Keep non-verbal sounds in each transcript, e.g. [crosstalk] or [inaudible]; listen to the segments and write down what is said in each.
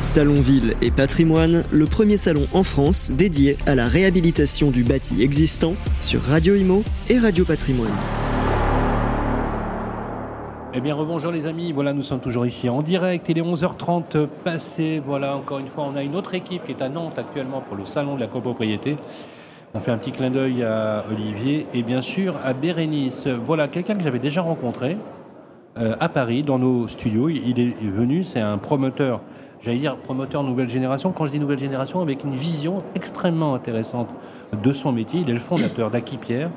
Salon Ville et Patrimoine, le premier salon en France dédié à la réhabilitation du bâti existant sur Radio Imo et Radio Patrimoine. Eh bien, rebonjour les amis. Voilà, nous sommes toujours ici en direct. Il est 11h30 passé. Voilà, encore une fois, on a une autre équipe qui est à Nantes actuellement pour le salon de la copropriété. On fait un petit clin d'œil à Olivier et bien sûr à Bérénice. Voilà, quelqu'un que j'avais déjà rencontré euh, à Paris dans nos studios. Il est venu, c'est un promoteur j'allais dire promoteur nouvelle génération. Quand je dis nouvelle génération, avec une vision extrêmement intéressante de son métier. Il est le fondateur d'Aki Pierre.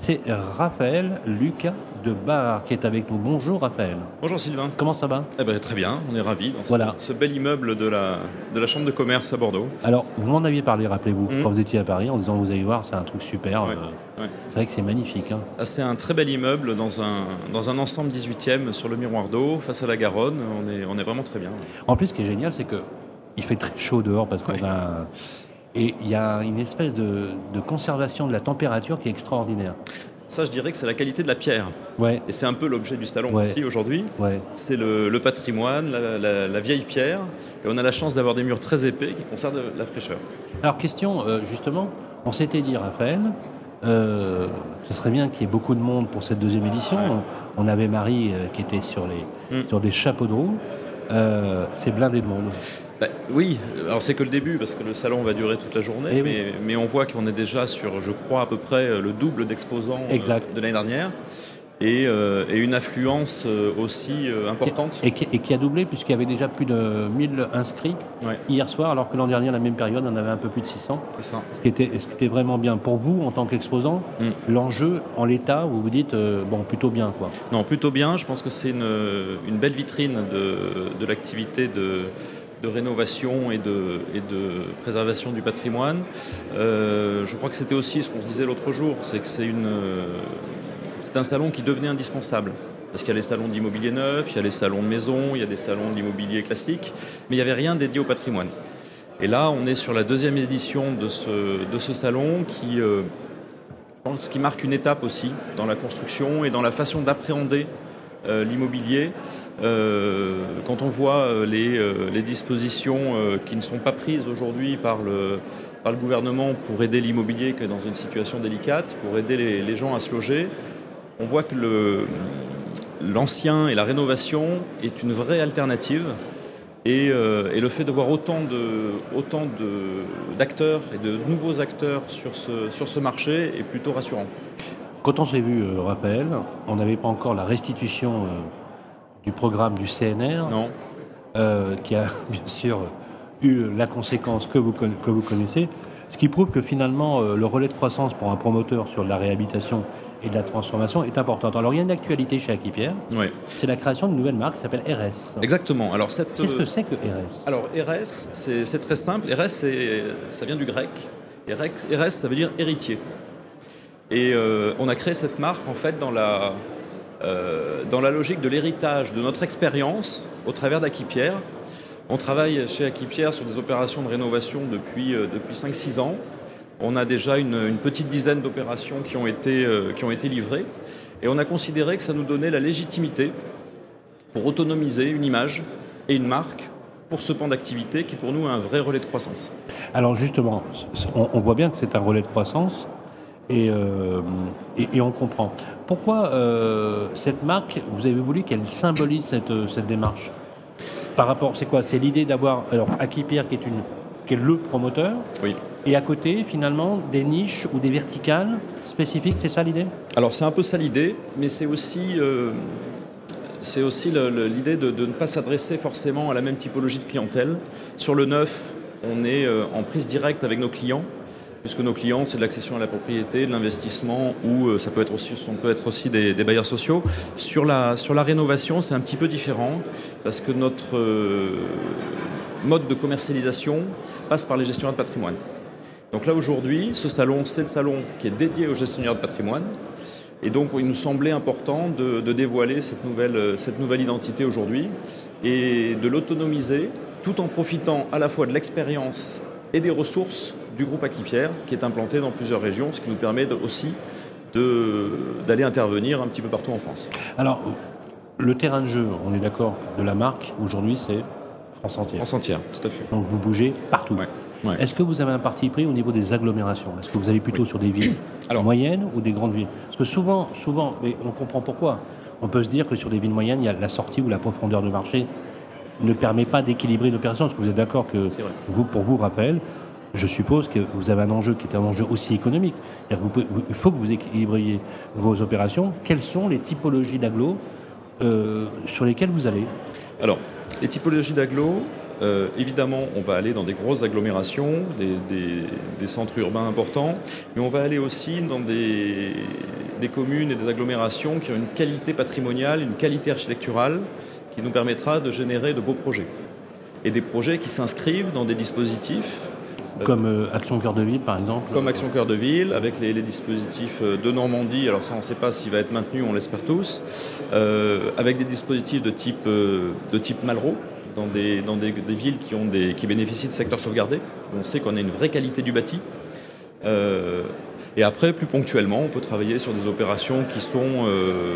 C'est Raphaël Lucas de Bar qui est avec nous. Bonjour Raphaël. Bonjour Sylvain. Comment ça va? Eh ben, Très bien, on est ravis dans voilà. ce, bel immeuble de la, de la Chambre de commerce à Bordeaux. Alors, vous m'en aviez parlé, rappelez-vous, mmh. quand vous étiez à Paris, en disant vous allez voir, c'est un truc super. Euh, c'est vrai que c'est magnifique. Hein. Ah, c'est un très bel immeuble dans un, dans un ensemble 18e sur le miroir d'eau, face à la Garonne. On est, on est vraiment très bien. En plus, ce qui est génial, c'est que il fait très chaud dehors parce qu'on a et il y a une espèce de, de, conservation de la température qui est extraordinaire. Ça, je dirais que c'est la qualité de la pierre. Ouais. Et c'est un peu l'objet du salon aussi aujourd'hui. Ouais. C'est le, patrimoine, la, vieille pierre. Et on a la chance d'avoir des murs très épais qui conservent la fraîcheur. Alors, question, euh, justement, on s'était dit, Raphaël, euh, ce serait bien qu'il y ait beaucoup de monde pour cette deuxième édition. On avait Marie euh, qui était sur, les, mm. sur des chapeaux de roue. c'est blindé de monde. Bah, oui, alors c'est que le début parce que le salon va durer toute la journée, Eh mais, mais, on voit qu'on est déjà sur, je crois, à peu près le double d'exposants euh, de l'année dernière. Et, euh, et, une affluence euh, aussi importante. Et qui, et qui, a doublé puisqu'il y avait déjà plus de 1000 inscrits hier soir, alors que l'an dernier, à la même période, on avait un peu plus de 600. C'est ça. Ce qui, était, ce qui était vraiment bien pour vous en tant qu'exposant. Mm. L'enjeu en l'état, où vous dites, bon, plutôt bien quoi. Non, plutôt bien. Je pense que c'est une, une, belle vitrine de, de l'activité de de rénovation et de, préservation du patrimoine. Euh, je crois que c'était aussi ce qu'on se disait l'autre jour, c'est que c'est un salon qui devenait indispensable. Parce qu'il y a les salons d'immobilier neuf, il y a les salons de maison, il y a des salons d'immobilier classique, mais il n'y avait rien dédié au patrimoine. Et là, on est sur la deuxième édition de ce, salon qui, euh, qui marque une étape aussi dans la construction et dans la façon d'appréhender l'immobilier. Euh, quand on voit euh, les, dispositions qui ne sont pas prises aujourd'hui par le, par le gouvernement pour aider l'immobilier qui est dans une situation délicate, pour aider les, gens à se loger, on voit que l'ancien et la rénovation est une vraie alternative. Et, le fait de voir autant d'acteurs et de nouveaux acteurs sur ce, sur ce marché est plutôt rassurant. Quand on s'est vu, euh, Raphaël, on n'avait pas encore la restitution euh, du programme du CNR, non. Euh, qui a [laughs] bien sûr eu la conséquence que vous, que vous connaissez, ce qui prouve que finalement le relais de croissance pour un promoteur sur la réhabilitation et de la transformation est important. Alors il y a une actualité chez Akipierre, oui. c'est la création d'une nouvelle marque qui s'appelle RS. Exactement. Alors cette... Qu'est-ce que c'est que RS Alors RS, c'est très simple. RS, ça vient du grec. RS, ça veut dire héritier. Et euh, on a créé cette marque en fait dans la, euh, dans la logique de l'héritage de notre expérience au travers d'Aquipierre. On travaille chez Aquipierre sur des opérations de rénovation depuis, euh, depuis 5-6 ans. On a déjà une, petite dizaine d'opérations qui, ont été, qui ont été livrées. Et on a considéré que ça nous donnait la légitimité pour autonomiser une image et une marque pour ce pan d'activité qui pour nous est un vrai relais de croissance. Alors justement, on voit bien que c'est un relais de croissance, euh, et, et, on comprend. Pourquoi euh, cette marque, vous avez voulu qu'elle symbolise cette, euh, cette démarche Par rapport, c'est quoi? C'est l'idée d'avoir, alors Akipierre qui est, une, qui est le promoteur, oui. et à côté, finalement, des niches ou des verticales spécifiques, c'est ça l'idée? Alors c'est un peu ça l'idée, mais c'est aussi... c'est aussi l'idée de, de, ne pas s'adresser forcément à la même typologie de clientèle. Sur le neuf, on est en prise directe avec nos clients puisque nos clients, c'est de l'accession à la propriété, de l'investissement, ou euh, ça peut être aussi, on peut être aussi des, bailleurs sociaux. Sur la, sur la rénovation, c'est un petit peu différent, parce que notre euh, mode de commercialisation passe par les gestionnaires de patrimoine. Donc là, aujourd'hui, ce salon, c'est le salon qui est dédié aux gestionnaires de patrimoine. Et donc, il nous semblait important de, de dévoiler cette nouvelle, cette nouvelle identité aujourd'hui et de l'autonomiser tout en profitant à la fois de l'expérience et des ressources du groupe Aquipierre, qui est implanté dans plusieurs régions, ce qui nous permet aussi d'aller intervenir un petit peu partout en France. Alors, le terrain de jeu, on est d'accord, de la marque, aujourd'hui, c'est France entière. France entière, tout à fait. Donc vous bougez partout. Est-ce que vous avez un parti pris au niveau des agglomérations? Est-ce que vous allez plutôt sur des villes [clears throat] moyennes ou des grandes villes? Parce que souvent, souvent, mais on comprend pourquoi. On peut se dire que sur des villes moyennes, il y a la sortie ou la profondeur de marché ne permet pas d'équilibrer l'opération. Est-ce que vous êtes d'accord que, vous, pour vous, rappel, je suppose que vous avez un enjeu qui est un enjeu aussi économique. il faut que vous équilibriez vos opérations. Quelles sont les typologies d'agglo euh, sur lesquelles vous allez? Alors, les typologies d'agglo, euh, évidemment, on va aller dans des grosses agglomérations, des, centres urbains importants, mais on va aller aussi dans des, communes et des agglomérations qui ont une qualité patrimoniale, une qualité architecturale qui nous permettra de générer de beaux projets. Et des projets qui s'inscrivent dans des dispositifs comme euh, Action Cœur de Ville, par exemple Comme Action Cœur de Ville, avec les, dispositifs de Normandie, alors ça on ne sait pas s'il va être maintenu, on l'espère tous, avec des dispositifs de type, de type Malraux, dans des, dans des, villes qui, ont des, qui bénéficient de secteurs sauvegardés. On sait qu'on a une vraie qualité du bâti. Et après, plus ponctuellement, on peut travailler sur des opérations qui sont, euh,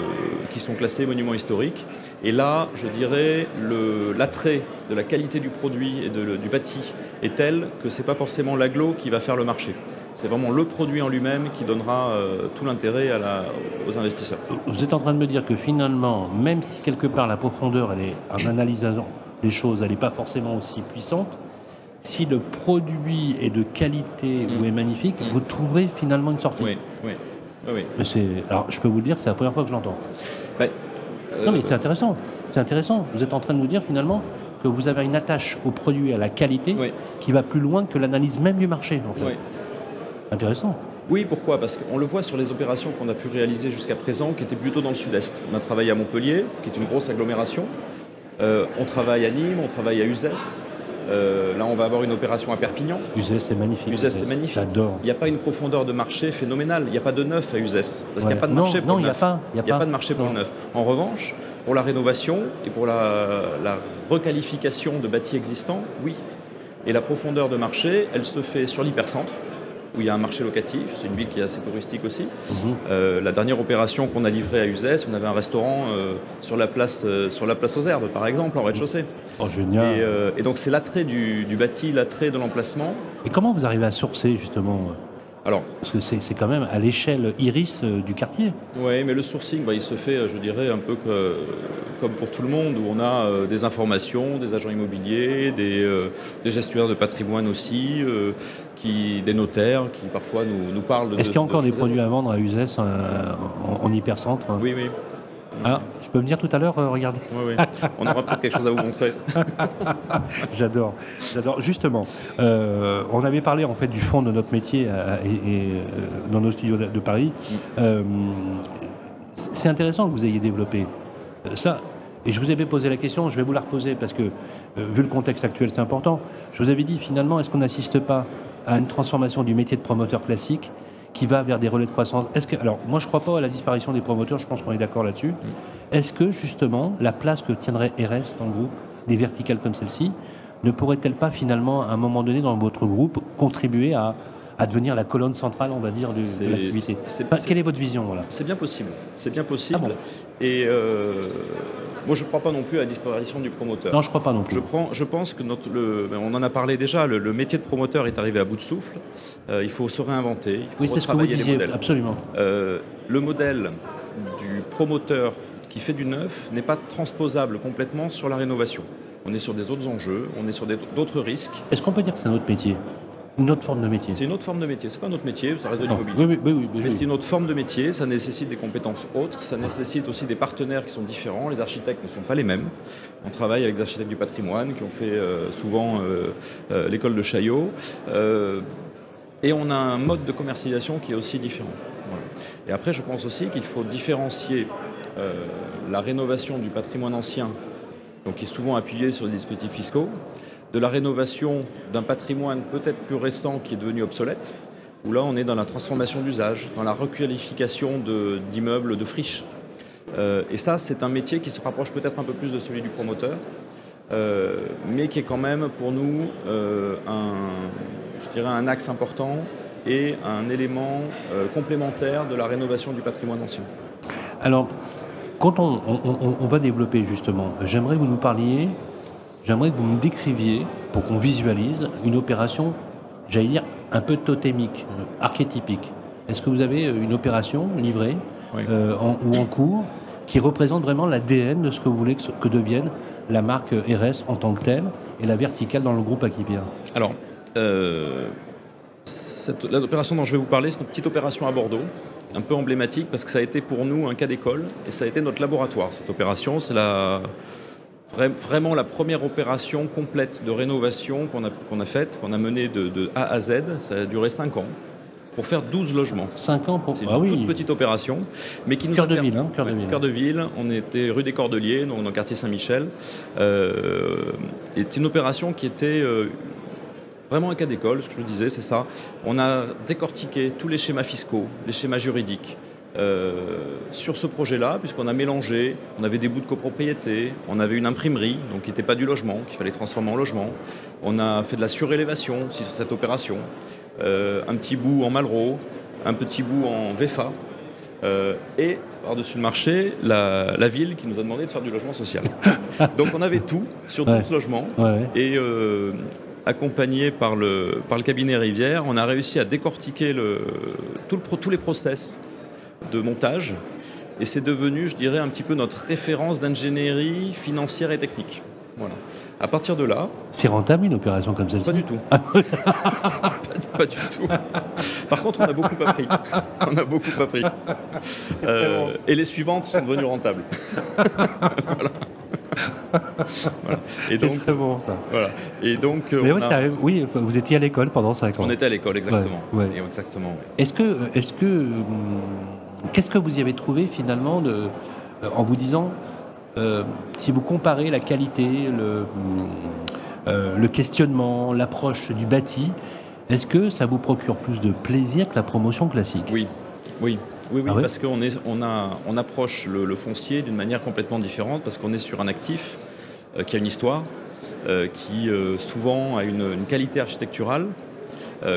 qui sont classées monuments historiques. Et là, je dirais, l'attrait de la qualité du produit et du bâti est tel que ce n'est pas forcément l'aglo qui va faire le marché. C'est vraiment le produit en lui-même qui donnera euh, tout l'intérêt aux investisseurs. Vous êtes en train de me dire que finalement, même si quelque part la profondeur, elle est en analysant les choses, elle n'est pas forcément aussi puissante. Si le produit est de qualité ou mm. est magnifique, mm. vous trouverez finalement une sortie. Oui, oui. oui, Mais c'est, alors, je peux vous le dire, c'est la première fois que je l'entends. Ben, non, mais c'est intéressant. C'est intéressant. Vous êtes en train de nous dire finalement que vous avez une attache au produit, à la qualité, qui va plus loin que l'analyse même du marché. Oui. Intéressant. Oui, pourquoi? Parce qu'on le voit sur les opérations qu'on a pu réaliser jusqu'à présent, qui étaient plutôt dans le sud-est. On a travaillé à Montpellier, qui est une grosse agglomération. Euh, on travaille à Nîmes, on travaille à Uzès. Euh, là, on va avoir une opération à Perpignan. Uzès, c'est magnifique. Uzès, c'est magnifique. J'adore. Il n'y a pas une profondeur de marché phénoménale. Il n'y a pas de neuf à Uzès. Parce qu'il n'y a pas de marché pour le neuf. Il n'y a, pas. de marché pour le neuf. En revanche, pour la rénovation et pour la, la requalification de bâtis existants, oui. Et la profondeur de marché, elle se fait sur l'hypercentre où il y a un marché locatif. C'est une ville qui est assez touristique aussi. Mhm. Euh, la dernière opération qu'on a livrée à Uzès, on avait un restaurant euh, sur, la place, euh, sur la place aux herbes, par exemple, en rez-de-chaussée. Oh, génial. Et, donc c'est l'attrait du, du, bâti, l'attrait de l'emplacement. Et comment vous arrivez à sourcer justement alors, Parce que c'est quand même à l'échelle iris euh, du quartier. Oui, mais le sourcing, bah, il se fait, je dirais, un peu comme pour tout le monde, où on a euh, des informations, des agents immobiliers, des, euh, gestionnaires de patrimoine aussi, qui, des notaires qui parfois nous, nous parlent de... Est-ce qu'il y a encore des produits à vendre à Uzès en, en hypercentre Oui, oui. Ah, je peux venir tout à l'heure euh, regarder Oui, oui. On aura peut-être quelque chose à vous montrer. [laughs] J'adore. J'adore. Justement, euh, on avait parlé en fait du fond de notre métier euh, et, dans nos studios de, Paris. Mm. c'est intéressant que vous ayez développé ça. Et je vous avais posé la question, je vais vous la reposer parce que, vu le contexte actuel, c'est important. Je vous avais dit finalement, est-ce qu'on n'assiste pas à une transformation du métier de promoteur classique qui va vers des relais de croissance. Est-ce que, alors, moi, je ne crois pas à la disparition des promoteurs, je pense qu'on est d'accord là-dessus. Mm. Est-ce que, justement, la place que tiendrait RS dans le groupe, des verticales comme celle-ci, ne pourrait-elle pas, finalement, à un moment donné, dans votre groupe, contribuer à, à devenir la colonne centrale, on va dire, de, l'activité? Quelle est votre vision voilà? C'est bien possible. C'est bien possible. Ah Et euh, moi, je ne crois pas non plus à la disparition du promoteur. Non, je ne crois pas non plus. Je, prends, je pense que notre, le, on en a parlé déjà, le, métier de promoteur est arrivé à bout de souffle. Euh, il faut se réinventer. Il faut oui, c'est ce que vous disiez, absolument. Euh, le modèle du promoteur qui fait du neuf n'est pas transposable complètement sur la rénovation. On est sur des autres enjeux, on est sur d'autres risques. Est-ce qu'on peut dire que c'est un autre métier? Une autre forme de métier. C'est une autre forme de métier. C'est pas notre métier, ça reste de l'immobilier. Oui, oui, Mais c'est une autre forme de métier. Ça nécessite des compétences autres. Ça nécessite aussi des partenaires qui sont différents. Les architectes ne sont pas les mêmes. On travaille avec des architectes du patrimoine qui ont fait euh, souvent euh, euh, l'école de Chaillot. et on a un mode de commercialisation qui est aussi différent. Et après, je pense aussi qu'il faut différencier la rénovation du patrimoine ancien, donc qui est souvent appuyé sur des dispositifs fiscaux, de la rénovation d'un patrimoine peut-être plus récent qui est devenu obsolète, où là on est dans la transformation d'usage, dans la requalification d'immeubles, de, friches. Euh, et ça, c'est un métier qui se rapproche peut-être un peu plus de celui du promoteur, euh, mais qui est quand même pour nous euh, un, je dirais un axe important et un élément complémentaire de la rénovation du patrimoine ancien. Alors, quand on va développer justement, j'aimerais que vous nous parliez j'aimerais que vous me décriviez, pour qu'on visualise, une opération, j'allais dire, un peu totémique, euh, archétypique. Est-ce que vous avez une opération livrée Oui. euh, en- ou en cours qui représente vraiment l'ADN de ce que vous voulez que, que devienne la marque RS en tant que telle et la verticale dans le groupe Akipia Alors, euh, cette- l'opération dont je vais vous parler, c'est une petite opération à Bordeaux, un peu emblématique parce que ça a été pour nous un cas d'école et ça a été notre laboratoire. Cette opération, c'est la, vraiment la première opération complète de rénovation qu'on a, qu'on a faite, qu'on a menée de, de A à Z. Ça a duré 5 ans pour faire 12 logements. 5 ans pour... C'est une Ah toute oui, petite opération, mais qui nous Cœur a de ville, hein, cœur de ville. cœur de ville. On était rue des Cordeliers, donc dans le quartier Saint-Michel. Euh, et c'est une opération qui était euh, vraiment un cas d'école, ce que je vous disais, c'est ça. On a décortiqué tous les schémas fiscaux, les schémas juridiques. Euh, sur ce projet-là, puisqu'on a mélangé, on avait des bouts de copropriété, on avait une imprimerie, donc qui n'était pas du logement, qu'il fallait transformer en logement. On a fait de la surélévation sur cette opération, euh, un petit bout en Malraux, un petit bout en VEFA, euh, et par-dessus le marché, la, la ville qui nous a demandé de faire du logement social. [laughs] Donc on avait tout sur 12 Ouais. logements, Ouais. et accompagné par le, par le cabinet Rivière, on a réussi à décortiquer le, tout le pro- tous les process de montage. Et c'est devenu, je dirais, un petit peu notre référence d'ingénierie financière et technique. Voilà. À partir de là, C'est rentable une opération comme celle-ci? Pas du tout. [laughs] pas du tout. Par contre, on a beaucoup appris. On a beaucoup appris. Euh, et les suivantes sont devenues rentables. [laughs] voilà. Voilà. Et C'est donc, très bon ça. voilà. Et donc, euh, Mais on, ouais, a- ça arrive- oui, vous étiez à l'école pendant 5 ans. on était à l'école, exactement. Ouais, ouais. Et exactement. Est-ce que, est-ce que, hum, qu'est-ce que vous y avez trouvé finalement de, euh, en vous disant, euh, si vous comparez la qualité, le, euh, le questionnement, l'approche du bâti, est-ce que ça vous procure plus de plaisir que la promotion classique? Oui, oui, oui, oui Ah parce qu'on est, on a, on approche le, le foncier d'une manière complètement différente, parce qu'on est sur un actif euh, qui a une histoire, qui souvent a une, une qualité architecturale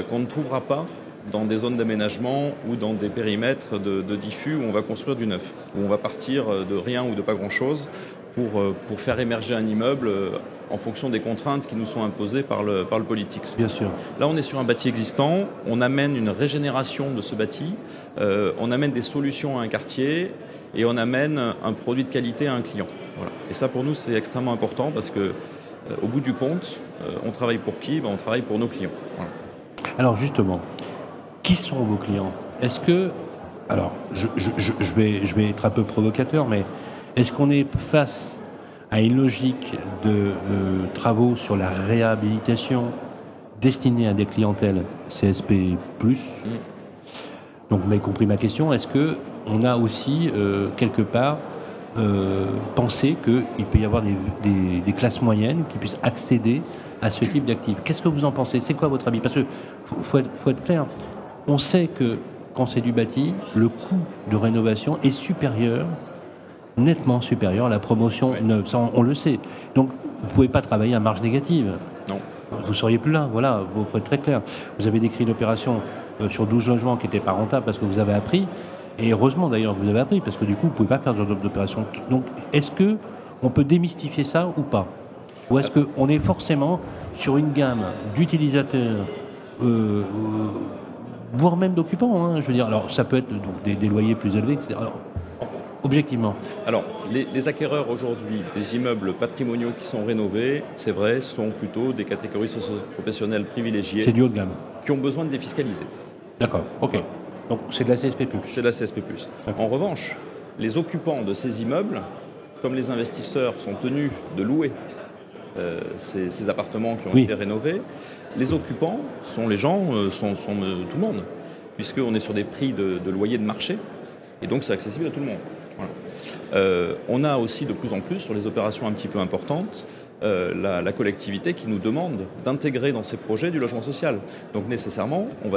qu'on ne trouvera pas dans des zones d'aménagement ou dans des périmètres de, de diffus où on va construire du neuf, où on va partir euh, de rien ou de pas grand-chose pour, euh, pour faire émerger un immeuble euh, en fonction des contraintes qui nous sont imposées par le, par le politique. Bien sûr. Là, on est sur un bâti existant, on amène une régénération de ce bâti, euh, on amène des solutions à un quartier et on amène un produit de qualité à un client. Voilà. Et ça, pour nous, c'est extrêmement important parce que, euh, au bout du compte, euh, on travaille pour qui? Ben, On travaille pour nos clients. Voilà. Alors justement, qui sont vos clients? Est-ce que, alors je, je- je- je vais, je vais être un peu provocateur, mais est-ce qu'on est face à une logique de euh, travaux sur la réhabilitation destinée à des clientèles CSP+, donc vous m'avez compris ma question, est-ce que on a aussi euh, quelque part euh, pensé qu'il peut y avoir des, des- des classes moyennes qui puissent accéder à ce type d'actifs? Qu'est-ce que vous en pensez? C'est quoi votre avis? Parce que faut, faut être, faut être clair, on sait que quand c'est du bâti, le coût de rénovation est supérieur, nettement supérieur à la promotion Ouais. neuve. Ça, on, on le sait. Donc vous ne pouvez pas travailler à marge négative. Non. Vous seriez plus là, voilà, vous faut être très clair. Vous avez décrit une opération euh, sur 12 logements qui n'était pas rentable parce que vous avez appris, et heureusement d'ailleurs que vous avez appris, parce que du coup vous ne pouvez pas faire ce genre d'opération. Donc est-ce que on peut démystifier ça ou pas? Ou est-ce qu'on est forcément sur une gamme d'utilisateurs, euh, euh, voire même d'occupants, hein, je veux dire, alors ça peut être donc, des, des loyers plus élevés, etc. Alors, objectivement, Alors, les, les acquéreurs aujourd'hui des immeubles patrimoniaux qui sont rénovés, c'est vrai, sont plutôt des catégories socio-professionnelles c'est privilégiées du haut de gamme. qui ont besoin de défiscaliser. D'accord, ok. Donc c'est de la CSP+. C'est la CSP+. En revanche, les occupants de ces immeubles, comme les investisseurs sont tenus de louer euh, ces, ces appartements qui ont Oui. été rénovés, les occupants sont les gens, euh, sont, sont, euh, tout le monde, puisqu'on est sur des prix de, de loyer de marché, et donc c'est accessible à tout le monde. Voilà. On a aussi de plus en plus, sur les opérations un petit peu importantes, la, la collectivité qui nous demande d'intégrer dans ses projets du logement social. Donc nécessairement, on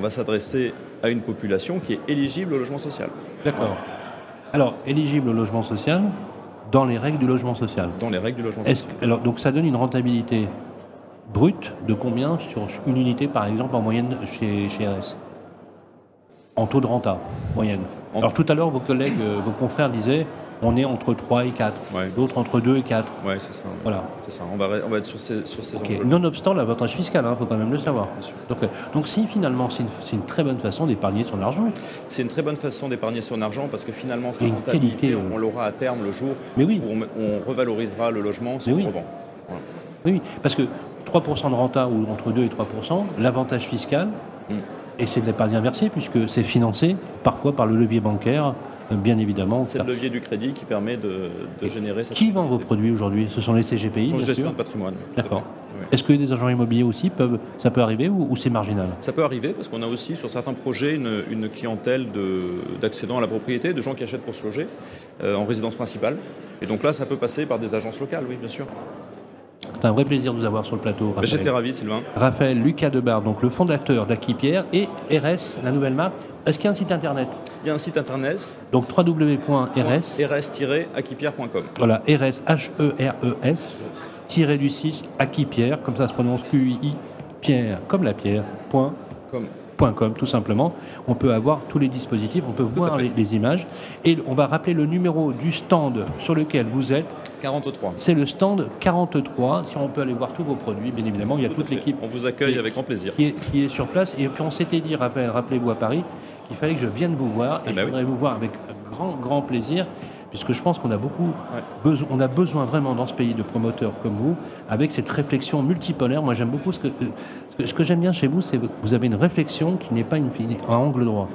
va s'adresser à une population qui est éligible au logement social, D'accord. Alors, éligible au logement social, dans les règles du logement social. dans les règles du logement social. alors, donc ça donne une rentabilité brute de combien sur une unité, par exemple, en moyenne chez, chez RS En taux de renta, moyenne. En- Alors tout à l'heure, vos collègues, euh, vos confrères disaient on est entre 3 et 4. Ouais. D'autres entre 2 et 4. Ouais, c'est ça. Voilà. C'est ça. On va, on va être sur ces, sur ces Ok. enjeux. Nonobstant l'avantage fiscal, il faut quand même le savoir. Bien sûr. Donc, euh, donc si finalement c'est une, c'est une très bonne façon d'épargner son argent. C'est une très bonne façon d'épargner son argent parce que finalement, Et une qualité, on l'aura à terme le jour Mais oui. où on, on revalorisera le logement on oui. revend. Voilà. Oui, oui, parce que 3% de renta ou entre 2 et 3%, l'avantage fiscal, Mm. Et c'est de l'épargne inversée puisque c'est financé parfois par le levier bancaire, euh, bien évidemment. C'est le levier du crédit qui permet de, de générer cette Qui vend vos produits aujourd'hui? Ce sont les CGPI, Ce sont les gestions de patrimoine. D'accord. Oui. Est-ce que des agents immobiliers aussi peuvent, ça peut arriver ou, ou c'est marginal? Ça peut arriver parce qu'on a aussi sur certains projets une, une clientèle d'accédants à la propriété, de gens qui achètent pour se loger euh, en résidence principale. Et donc là, ça peut passer par des agences locales, oui, bien sûr. C'est un vrai plaisir de vous avoir sur le plateau. Mais Raphaël. J'étais ravi, Sylvain. Raphaël Lucas Debar, donc le fondateur d'Aquipierre et RS, la nouvelle marque. Est-ce qu'il y a un site internet? Il y a un site internet, Donc www.rs, rs-acquipière.com. voilà, RS, H-E-R-E-S, tiré du 6, Aquipierre, comme ça se prononce Q-I-I, Pierre, comme la pierre, point, point .com tout simplement. On peut avoir tous les dispositifs, on peut voir les images et on va rappeler le numéro du stand sur lequel vous êtes. 43. C'est le stand 43. Si on peut aller voir tous vos produits, bien évidemment, il y a Tout toute l'équipe On vous accueille Et- avec grand plaisir. qui est, qui est sur place. Et puis on s'était dit, rappel, rappelez-vous à Paris, qu'il fallait que je vienne vous voir. Et Eh ben je oui. voudrais vous voir avec grand, grand plaisir, puisque je pense qu'on a beaucoup besoin, on a besoin vraiment dans ce pays de promoteurs comme vous, avec cette réflexion multipolaire. Moi, j'aime beaucoup ce que, euh, ce que, ce que j'aime bien chez vous, c'est que vous avez une réflexion qui n'est pas une, un angle droit.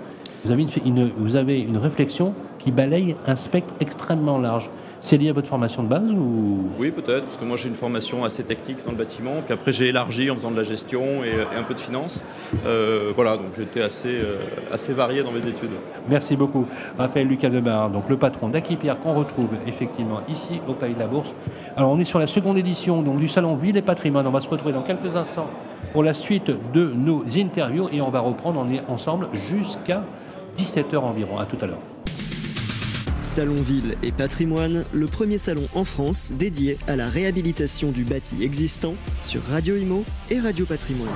Vous avez une, une- vous avez une réflexion qui balaye un spectre extrêmement large. C'est lié à votre formation de base ou? Oui, peut-être, parce que moi j'ai une formation assez technique dans le bâtiment, puis après j'ai élargi en faisant de la gestion et, et un peu de finance. Euh, voilà, donc j'étais assez, euh, assez varié dans mes études. Merci beaucoup. Raphaël Lucas Debar, donc le patron d'Aquipierre qu'on retrouve effectivement ici au Pays de la Bourse. Alors on est sur la seconde édition donc, du salon Ville et Patrimoine. On va se retrouver dans quelques instants pour la suite de nos interviews et on va reprendre, on est ensemble jusqu'à 17h environ. À tout à l'heure. Salon Ville et Patrimoine, le premier salon en France dédié à la réhabilitation du bâti existant sur Radio Imo et Radio Patrimoine.